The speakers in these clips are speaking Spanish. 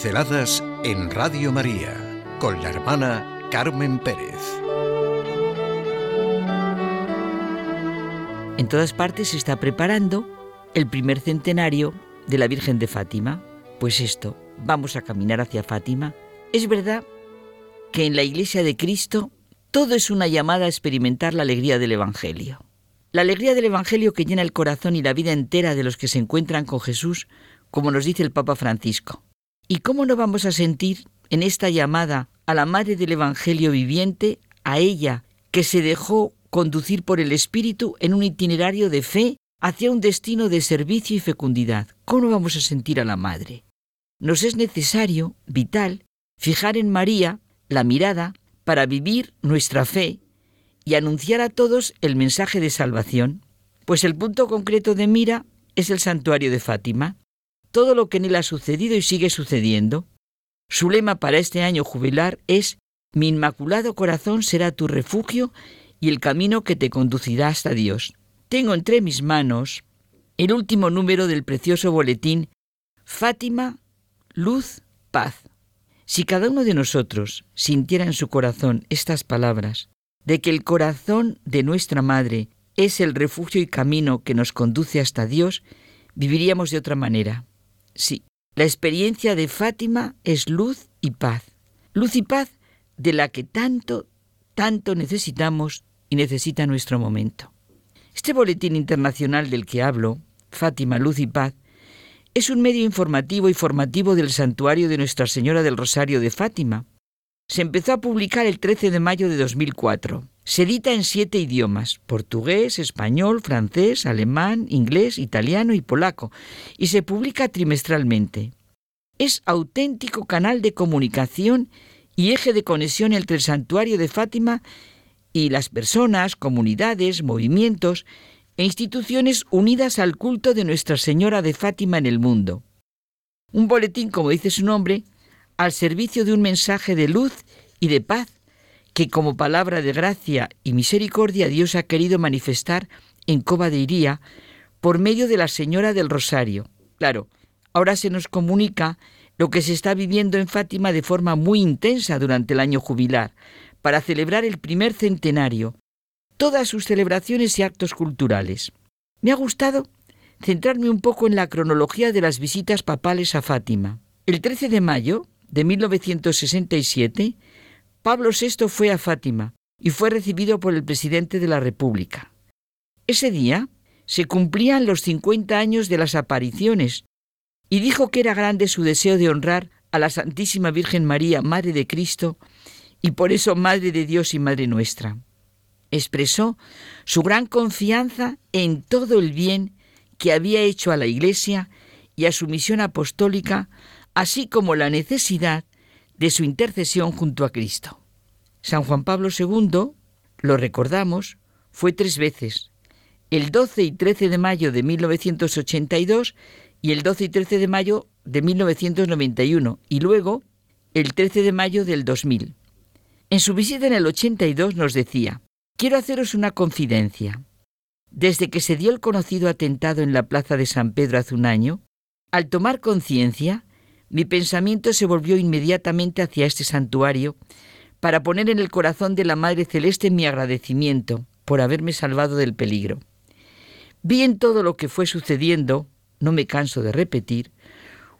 Pinceladas en Radio María con la hermana Carmen Pérez. En todas partes se está preparando el primer centenario de la Virgen de Fátima. Pues esto, vamos a caminar hacia Fátima. Es verdad que en la Iglesia de Cristo todo es una llamada a experimentar la alegría del Evangelio. La alegría del Evangelio que llena el corazón y la vida entera de los que se encuentran con Jesús, como nos dice el Papa Francisco. ¿Y cómo no vamos a sentir en esta llamada a la Madre del Evangelio viviente, a ella que se dejó conducir por el Espíritu en un itinerario de fe hacia un destino de servicio y fecundidad? ¿Cómo vamos a sentir a la Madre? Nos es necesario, vital, fijar en María la mirada para vivir nuestra fe y anunciar a todos el mensaje de salvación, pues el punto concreto de mira es el santuario de Fátima todo lo que en él ha sucedido y sigue sucediendo. Su lema para este año jubilar es Mi inmaculado corazón será tu refugio y el camino que te conducirá hasta Dios. Tengo entre mis manos el último número del precioso boletín Fátima, Luz, Paz. Si cada uno de nosotros sintiera en su corazón estas palabras, de que el corazón de nuestra Madre es el refugio y camino que nos conduce hasta Dios, viviríamos de otra manera. Sí, la experiencia de Fátima es luz y paz. Luz y paz de la que tanto, tanto necesitamos y necesita nuestro momento. Este boletín internacional del que hablo, Fátima, Luz y Paz, es un medio informativo y formativo del santuario de Nuestra Señora del Rosario de Fátima. Se empezó a publicar el 13 de mayo de 2004. Se edita en siete idiomas, portugués, español, francés, alemán, inglés, italiano y polaco, y se publica trimestralmente. Es auténtico canal de comunicación y eje de conexión entre el santuario de Fátima y las personas, comunidades, movimientos e instituciones unidas al culto de Nuestra Señora de Fátima en el mundo. Un boletín, como dice su nombre, al servicio de un mensaje de luz y de paz que como palabra de gracia y misericordia Dios ha querido manifestar en Coba de Iría por medio de la Señora del Rosario. Claro, ahora se nos comunica lo que se está viviendo en Fátima de forma muy intensa durante el año jubilar, para celebrar el primer centenario, todas sus celebraciones y actos culturales. Me ha gustado centrarme un poco en la cronología de las visitas papales a Fátima. El 13 de mayo de 1967, Pablo VI fue a Fátima y fue recibido por el presidente de la República. Ese día se cumplían los 50 años de las apariciones y dijo que era grande su deseo de honrar a la Santísima Virgen María, Madre de Cristo, y por eso Madre de Dios y Madre nuestra. Expresó su gran confianza en todo el bien que había hecho a la Iglesia y a su misión apostólica, así como la necesidad de su intercesión junto a Cristo. San Juan Pablo II, lo recordamos, fue tres veces, el 12 y 13 de mayo de 1982 y el 12 y 13 de mayo de 1991 y luego el 13 de mayo del 2000. En su visita en el 82 nos decía, quiero haceros una confidencia. Desde que se dio el conocido atentado en la plaza de San Pedro hace un año, al tomar conciencia, mi pensamiento se volvió inmediatamente hacia este santuario para poner en el corazón de la Madre Celeste mi agradecimiento por haberme salvado del peligro. Vi en todo lo que fue sucediendo, no me canso de repetir,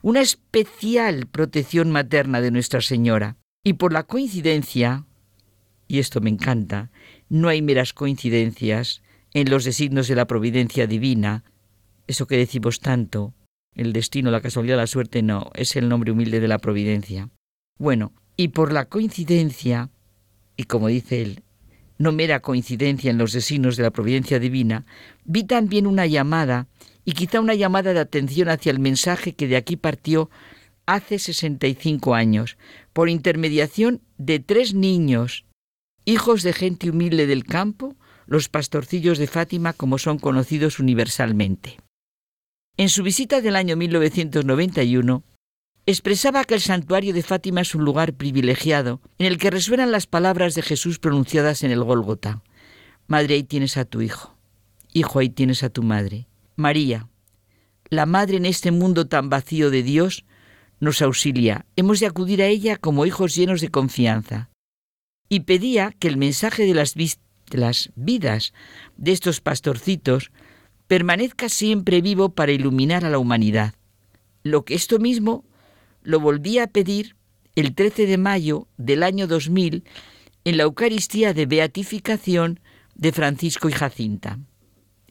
una especial protección materna de Nuestra Señora. Y por la coincidencia, y esto me encanta, no hay meras coincidencias en los designos de la providencia divina, eso que decimos tanto, el destino, la casualidad, la suerte, no, es el nombre humilde de la providencia. Bueno, y por la coincidencia, y como dice él, no mera coincidencia en los designios de la providencia divina, vi también una llamada, y quizá una llamada de atención hacia el mensaje que de aquí partió hace 65 años, por intermediación de tres niños, hijos de gente humilde del campo, los pastorcillos de Fátima como son conocidos universalmente. En su visita del año 1991, expresaba que el santuario de Fátima es un lugar privilegiado en el que resuenan las palabras de Jesús pronunciadas en el Gólgota. Madre, ahí tienes a tu hijo. Hijo, ahí tienes a tu madre. María, la madre en este mundo tan vacío de Dios, nos auxilia. Hemos de acudir a ella como hijos llenos de confianza. Y pedía que el mensaje de las, las vidas de estos pastorcitos permanezca siempre vivo para iluminar a la humanidad. Lo que esto mismo lo volvía a pedir el 13 de mayo del año 2000 en la Eucaristía de Beatificación de Francisco y Jacinta.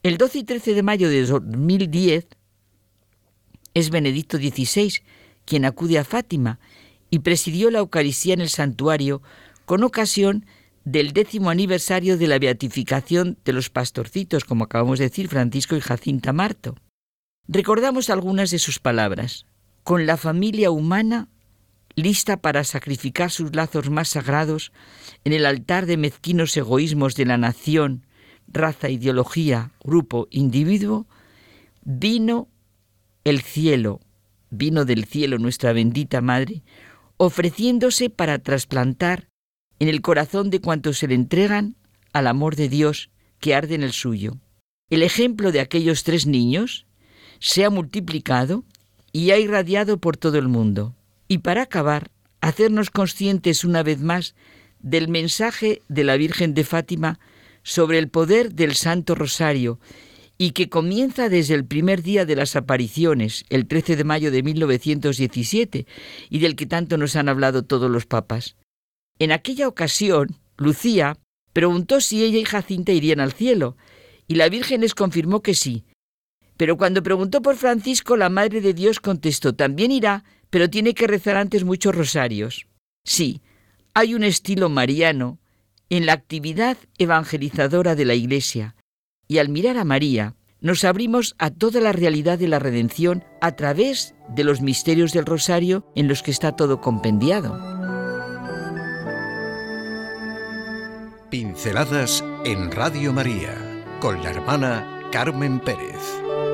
El 12 y 13 de mayo de 2010 es Benedicto XVI quien acude a Fátima y presidió la Eucaristía en el santuario con ocasión del décimo aniversario de la beatificación de los pastorcitos, como acabamos de decir, Francisco y Jacinta Marto. Recordamos algunas de sus palabras. Con la familia humana lista para sacrificar sus lazos más sagrados en el altar de mezquinos egoísmos de la nación, raza, ideología, grupo, individuo, vino el cielo, vino del cielo nuestra bendita Madre, ofreciéndose para trasplantar en el corazón de cuantos se le entregan al amor de Dios que arde en el suyo. El ejemplo de aquellos tres niños se ha multiplicado y ha irradiado por todo el mundo. Y para acabar, hacernos conscientes una vez más del mensaje de la Virgen de Fátima sobre el poder del Santo Rosario y que comienza desde el primer día de las apariciones, el 13 de mayo de 1917, y del que tanto nos han hablado todos los papas. En aquella ocasión, Lucía preguntó si ella y Jacinta irían al cielo, y la Virgen les confirmó que sí. Pero cuando preguntó por Francisco, la Madre de Dios contestó, también irá, pero tiene que rezar antes muchos rosarios. Sí, hay un estilo mariano en la actividad evangelizadora de la Iglesia, y al mirar a María, nos abrimos a toda la realidad de la redención a través de los misterios del rosario en los que está todo compendiado. Pinceladas en Radio María con la hermana Carmen Pérez.